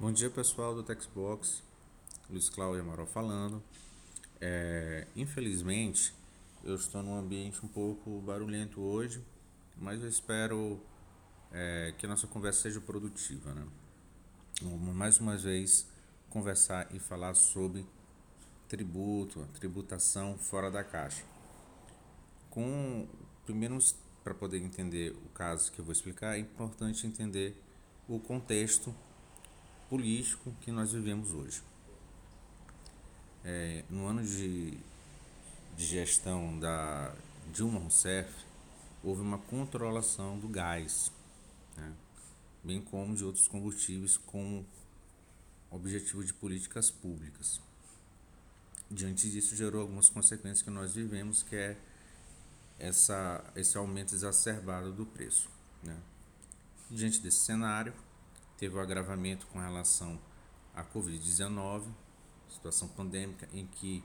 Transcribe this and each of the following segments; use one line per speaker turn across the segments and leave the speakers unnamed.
Bom dia pessoal do Textbox, Luiz Cláudio Amaral falando. É, infelizmente eu estou num ambiente um pouco barulhento hoje, mas eu espero é, que a nossa conversa seja produtiva. Né? Vamos mais uma vez conversar e falar sobre tributo, tributação fora da caixa. Com primeiro para poder entender o caso que eu vou explicar, é importante entender o contexto político que nós vivemos hoje. É, no ano de, de gestão da Dilma Rousseff, houve uma controlação do gás, né? bem como de outros combustíveis com objetivo de políticas públicas. Diante disso, gerou algumas consequências que nós vivemos, que é essa, esse aumento exacerbado do preço. Né? Diante desse cenário, teve o agravamento com relação à Covid-19, situação pandêmica em que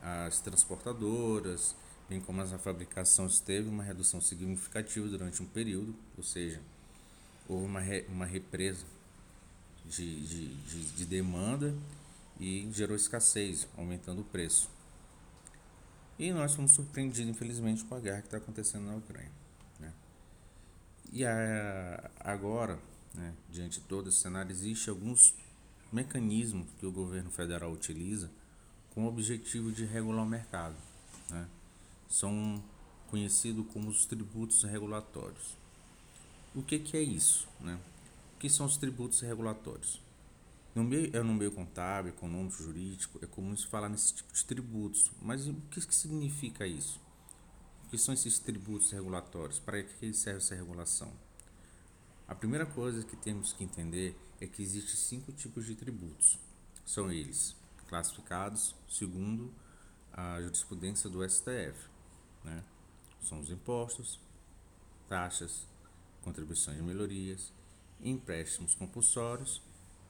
as transportadoras, bem como a fabricação, teve uma redução significativa durante um período, ou seja, houve uma, re, uma represa de, de, de, de demanda e gerou escassez, aumentando o preço. E nós fomos surpreendidos, infelizmente, com a guerra que está acontecendo na Ucrânia. Né? E a, agora, né? Diante de todo esse cenário, existem alguns mecanismos que o governo federal utiliza com o objetivo de regular o mercado. Né? São conhecidos como os tributos regulatórios. O que, que é isso? Né? O que são os tributos regulatórios? No meio, é no meio contábil, econômico, jurídico, é comum se falar nesse tipo de tributos. Mas o que, que significa isso? O que são esses tributos regulatórios? Para que serve essa regulação? A primeira coisa que temos que entender é que existem cinco tipos de tributos. São eles classificados segundo a jurisprudência do STF. Né? São os impostos, taxas, contribuições de melhorias, empréstimos compulsórios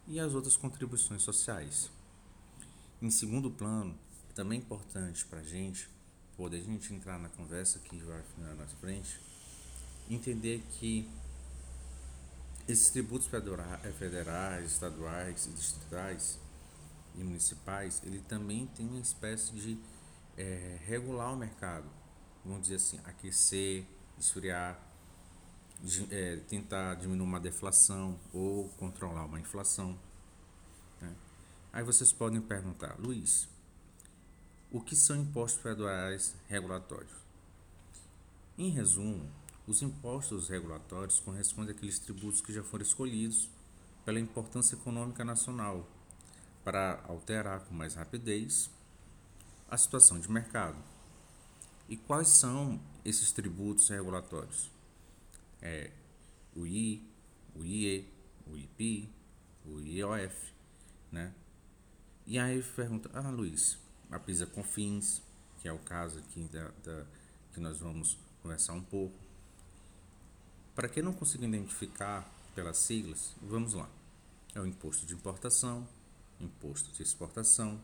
e as outras contribuições sociais. Em segundo plano, é também importante para a gente poder a gente entrar na conversa que vai na nossa frente, entender que esses tributos eh, federais, estaduais distritais e municipais, ele também tem uma espécie de é, regular o mercado. Vamos dizer assim, aquecer, esfriar, é, tentar diminuir uma deflação ou controlar uma inflação. Né? Aí vocês podem perguntar, Luiz, o que são impostos federais regulatórios? Em resumo, os impostos regulatórios correspondem àqueles tributos que já foram escolhidos pela importância econômica nacional para alterar com mais rapidez a situação de mercado. E quais são esses tributos regulatórios? É o I, o IE, o IPI, o IOF, né? E aí pergunta, ah Luiz, a PISA Confins, que é o caso aqui da, da que nós vamos conversar um pouco, para quem não conseguiu identificar pelas siglas, vamos lá. É o imposto de importação, imposto de exportação,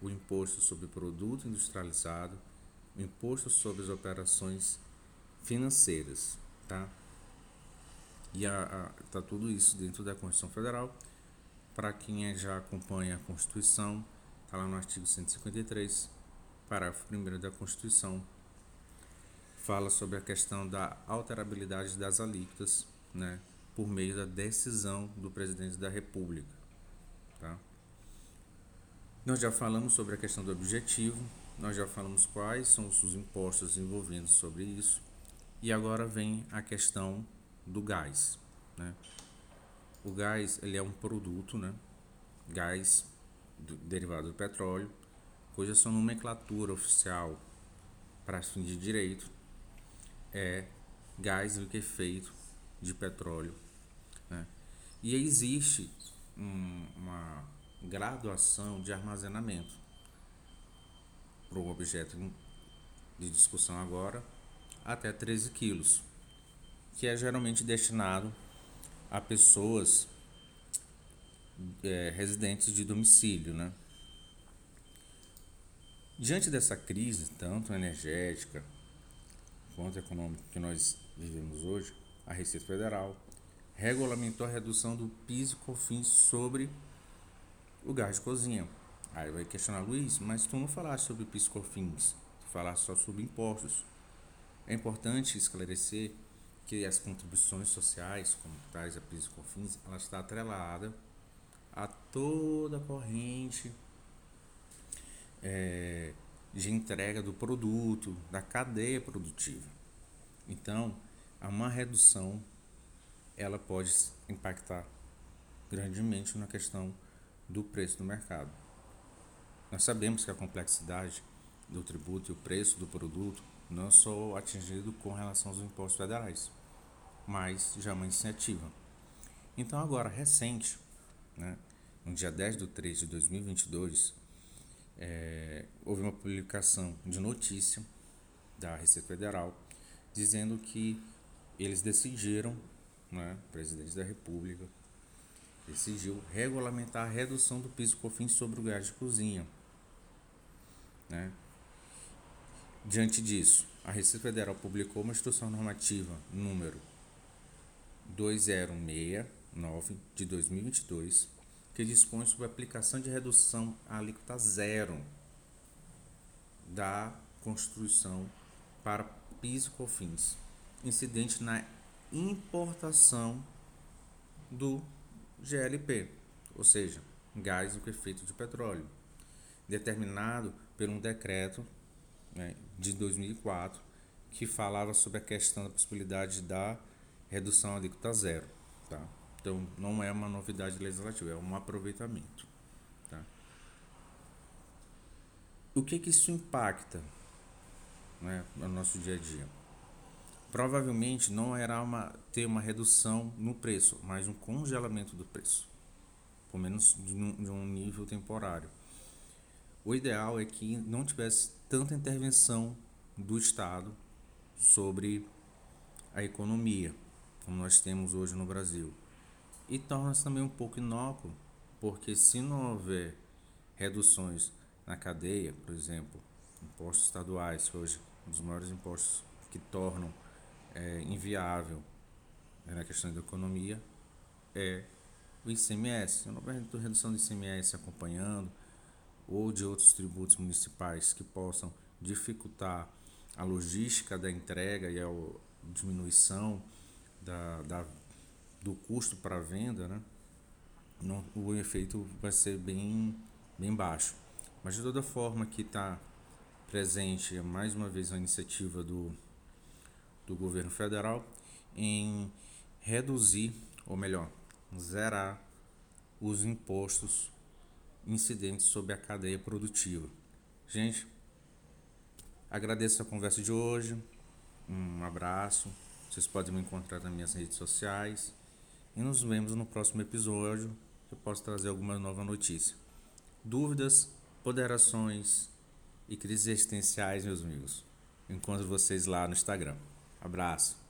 o imposto sobre produto industrializado, o imposto sobre as operações financeiras, tá? E está tudo isso dentro da Constituição Federal. Para quem é, já acompanha a Constituição, está lá no artigo 153, parágrafo 1 da Constituição, fala sobre a questão da alterabilidade das alíquotas, né, por meio da decisão do presidente da República, tá? Nós já falamos sobre a questão do objetivo, nós já falamos quais são os impostos envolvidos sobre isso, e agora vem a questão do gás, né? O gás, ele é um produto, né? Gás do, derivado do petróleo, cuja sua nomenclatura oficial para fim de direito é gás liquefeito de petróleo. Né? E existe um, uma graduação de armazenamento para o objeto de discussão agora até 13 quilos, que é geralmente destinado a pessoas é, residentes de domicílio, né? Diante dessa crise, tanto energética quanto econômico que nós vivemos hoje, a Receita Federal regulamentou a redução do PIS e COFINS sobre o gás de cozinha. Aí vai questionar, Luiz, mas tu não falaste sobre PIS e COFINS, tu falaste só sobre impostos. É importante esclarecer que as contribuições sociais, como traz a PIS e COFINS, ela está atrelada a toda a corrente é, de entrega do produto, da cadeia produtiva. Então, uma redução ela pode impactar grandemente na questão do preço do mercado. Nós sabemos que a complexidade do tributo e o preço do produto não é só atingido com relação aos impostos federais, mas já é uma iniciativa. Então, agora, recente, né, no dia 10 de 3 de 2022, é, houve uma publicação de notícia da Receita Federal dizendo que eles decidiram, né, o presidente da República decidiu regulamentar a redução do piso cofins sobre o gás de cozinha. Né? Diante disso, a Receita Federal publicou uma instrução normativa número 2069 de 2022 que dispõe sobre a aplicação de redução à alíquota zero da Constituição para PIS e COFINS, incidente na importação do GLP, ou seja, gás com efeito de petróleo, determinado por um decreto né, de 2004 que falava sobre a questão da possibilidade da redução à alíquota zero. Tá? Então, não é uma novidade legislativa, é um aproveitamento. Tá? O que, que isso impacta né, no nosso dia a dia? Provavelmente não irá uma, ter uma redução no preço, mas um congelamento do preço, pelo menos de um, de um nível temporário. O ideal é que não tivesse tanta intervenção do Estado sobre a economia, como nós temos hoje no Brasil e torna-se também um pouco inócuo, porque se não houver reduções na cadeia, por exemplo, impostos estaduais, que hoje um dos maiores impostos que tornam é, inviável né, na questão da economia é o ICMS. Se não houver redução do ICMS acompanhando, ou de outros tributos municipais que possam dificultar a logística da entrega e a diminuição da, da do custo para venda, né, não, o efeito vai ser bem, bem baixo. Mas de toda forma que está presente mais uma vez a iniciativa do, do governo federal em reduzir, ou melhor, zerar os impostos incidentes sobre a cadeia produtiva. Gente, agradeço a conversa de hoje. Um abraço. Vocês podem me encontrar nas minhas redes sociais. E nos vemos no próximo episódio. Eu posso trazer alguma nova notícia. Dúvidas, ponderações e crises existenciais, meus amigos. Encontro vocês lá no Instagram. Abraço.